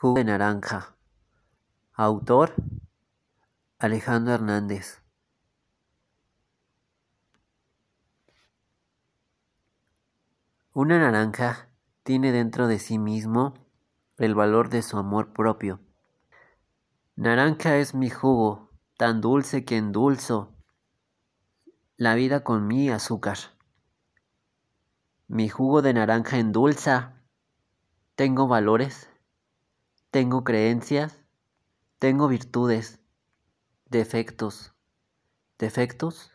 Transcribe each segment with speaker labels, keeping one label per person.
Speaker 1: Jugo de naranja. Autor Alejandro Hernández. Una naranja tiene dentro de sí mismo el valor de su amor propio. Naranja es mi jugo, tan dulce que endulzo la vida con mi azúcar. Mi jugo de naranja endulza. Tengo valores, tengo creencias, tengo virtudes, defectos, defectos,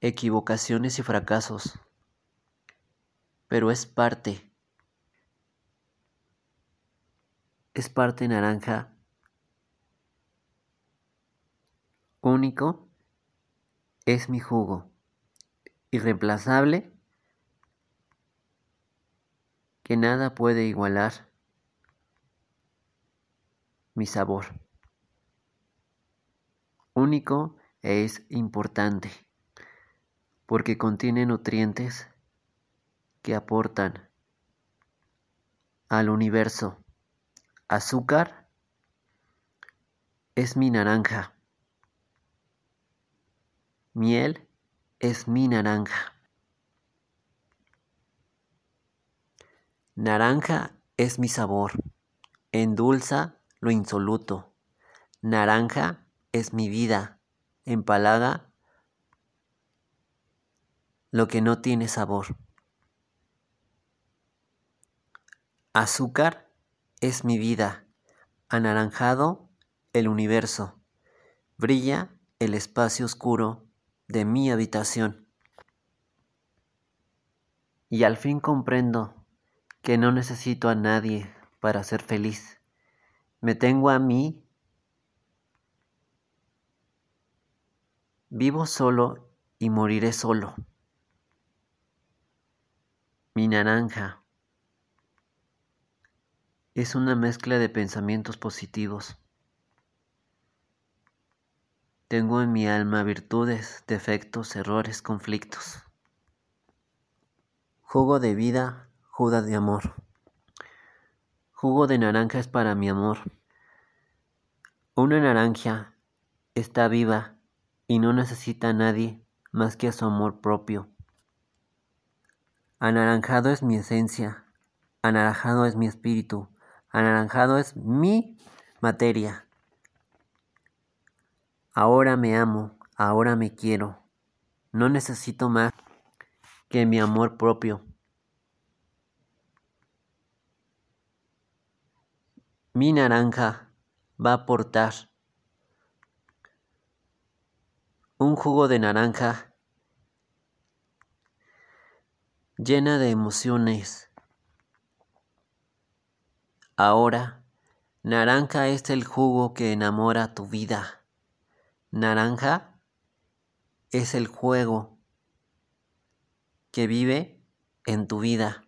Speaker 1: equivocaciones y fracasos pero es parte. Es parte naranja. Único es mi jugo. Irreemplazable que nada puede igualar mi sabor. Único es importante porque contiene nutrientes que aportan al universo. Azúcar es mi naranja. Miel es mi naranja. Naranja es mi sabor. Endulza lo insoluto. Naranja es mi vida. Empalaga lo que no tiene sabor. Azúcar es mi vida, anaranjado el universo, brilla el espacio oscuro de mi habitación. Y al fin comprendo que no necesito a nadie para ser feliz. Me tengo a mí. Vivo solo y moriré solo. Mi naranja es una mezcla de pensamientos positivos. Tengo en mi alma virtudes, defectos, errores, conflictos. Jugo de vida, juda de amor. Jugo de naranja es para mi amor. Una naranja está viva y no necesita a nadie más que a su amor propio. Anaranjado es mi esencia, anaranjado es mi espíritu, Anaranjado es mi materia. Ahora me amo, ahora me quiero. No necesito más que mi amor propio. Mi naranja va a aportar un jugo de naranja llena de emociones Ahora, naranja es el jugo que enamora tu vida. Naranja es el juego que vive en tu vida.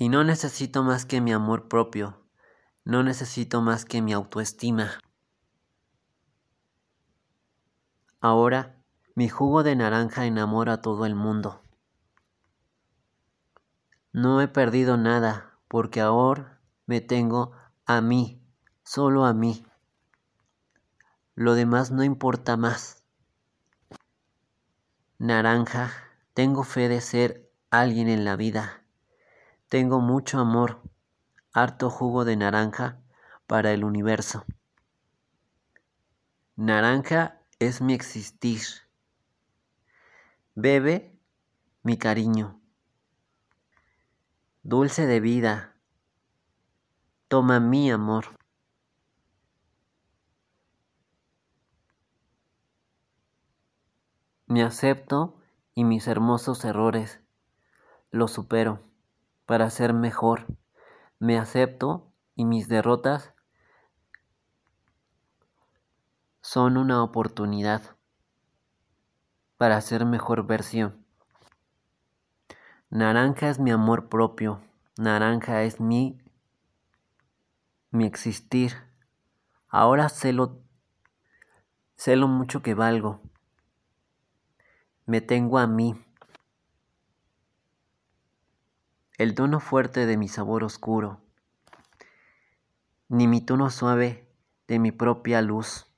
Speaker 1: Y no necesito más que mi amor propio, no necesito más que mi autoestima. Ahora, mi jugo de naranja enamora a todo el mundo. No he perdido nada, porque ahora me tengo a mí, solo a mí. Lo demás no importa más. Naranja, tengo fe de ser alguien en la vida. Tengo mucho amor, harto jugo de naranja para el universo. Naranja es mi existir. Bebe mi cariño. Dulce de vida, toma mi amor. Me acepto y mis hermosos errores los supero para ser mejor. Me acepto y mis derrotas son una oportunidad para ser mejor versión. Naranja es mi amor propio. Naranja es mi, mi existir. Ahora sé lo, sé lo mucho que valgo. Me tengo a mí. El tono fuerte de mi sabor oscuro, ni mi tono suave de mi propia luz.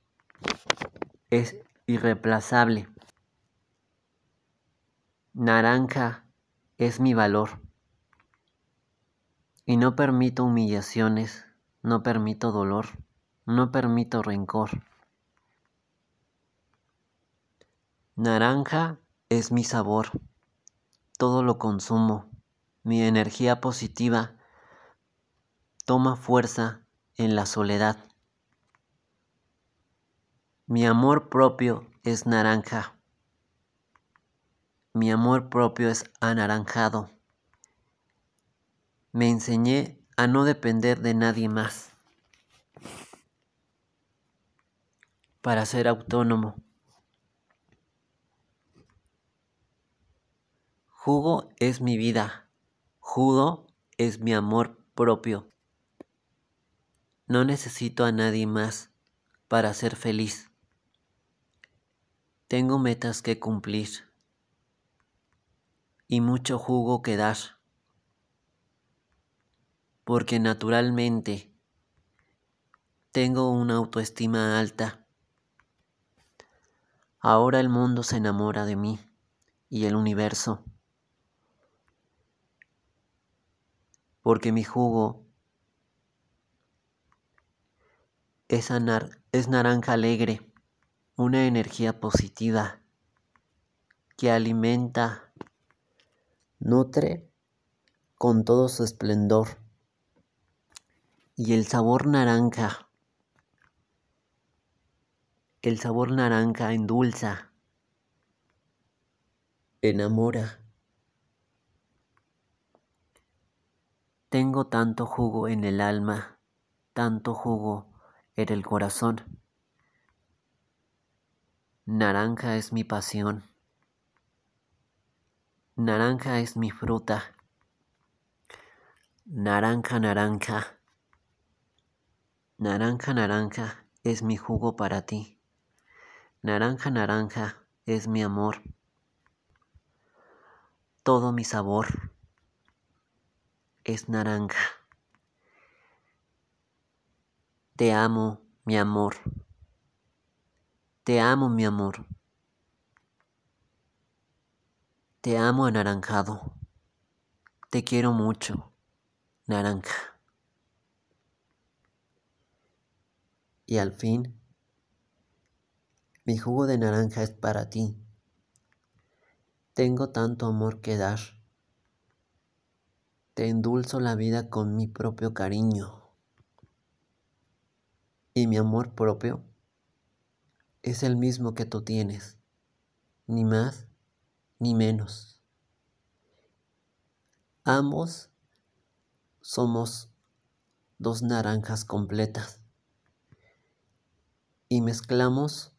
Speaker 1: Es irreemplazable. Naranja es mi valor. Y no permito humillaciones, no permito dolor, no permito rencor. Naranja es mi sabor. Todo lo consumo. Mi energía positiva toma fuerza en la soledad. Mi amor propio es naranja. Mi amor propio es anaranjado. Me enseñé a no depender de nadie más para ser autónomo. Jugo es mi vida. Jugo es mi amor propio. No necesito a nadie más para ser feliz. Tengo metas que cumplir y mucho jugo que dar, porque naturalmente tengo una autoestima alta. Ahora el mundo se enamora de mí y el universo, porque mi jugo es, es naranja alegre una energía positiva que alimenta, nutre con todo su esplendor. Y el sabor naranja, el sabor naranja endulza, enamora. Tengo tanto jugo en el alma, tanto jugo en el corazón Naranja es mi pasión. Naranja es mi fruta. Naranja, naranja. Naranja, naranja es mi jugo para ti. Naranja, naranja es mi amor. Todo mi sabor es naranja. Te amo, mi amor. Te amo, mi amor. Te amo anaranjado. Te quiero mucho, naranja. Y al fin, mi jugo de naranja es para ti. Tengo tanto amor que dar. Te endulzo la vida con mi propio cariño. Y mi amor propio es el mismo que tú tienes, ni más ni menos. Ambos somos dos naranjas completas y mezclamos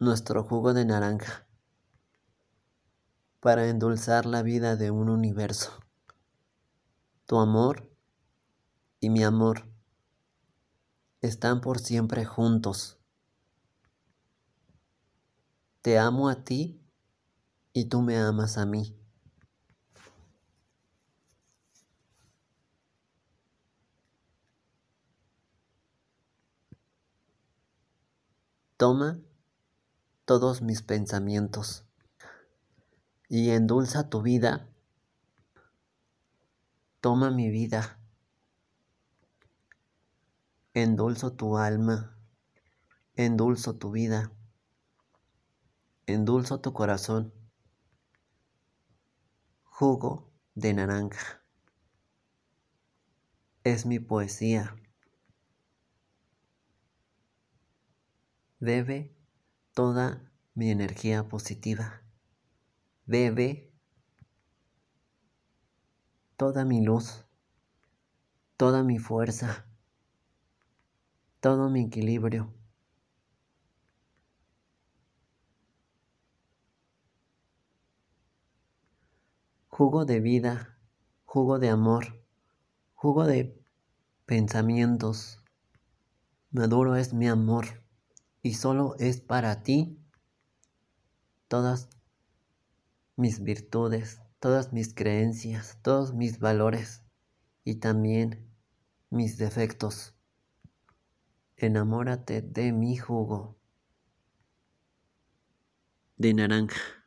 Speaker 1: nuestro jugo de naranja para endulzar la vida de un universo. Tu amor y mi amor están por siempre juntos. Te amo a ti y tú me amas a mí. Toma todos mis pensamientos y endulza tu vida. Toma mi vida endulzo tu alma, endulzo tu vida, endulzo tu corazón. Jugo de naranja. Es mi poesía. Bebe toda mi energía positiva. Bebe toda mi luz, toda mi fuerza todo mi equilibrio. Jugo de vida, jugo de amor, jugo de pensamientos. Maduro es mi amor y solo es para ti todas mis virtudes, todas mis creencias, todos mis valores y también mis defectos. Enamórate de mi jugo de naranja.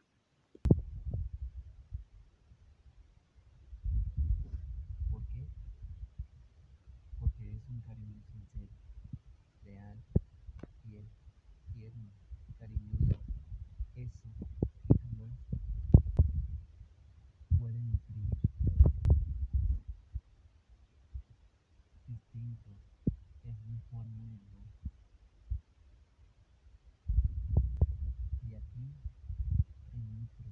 Speaker 2: Juanedo y aquí en Mtro.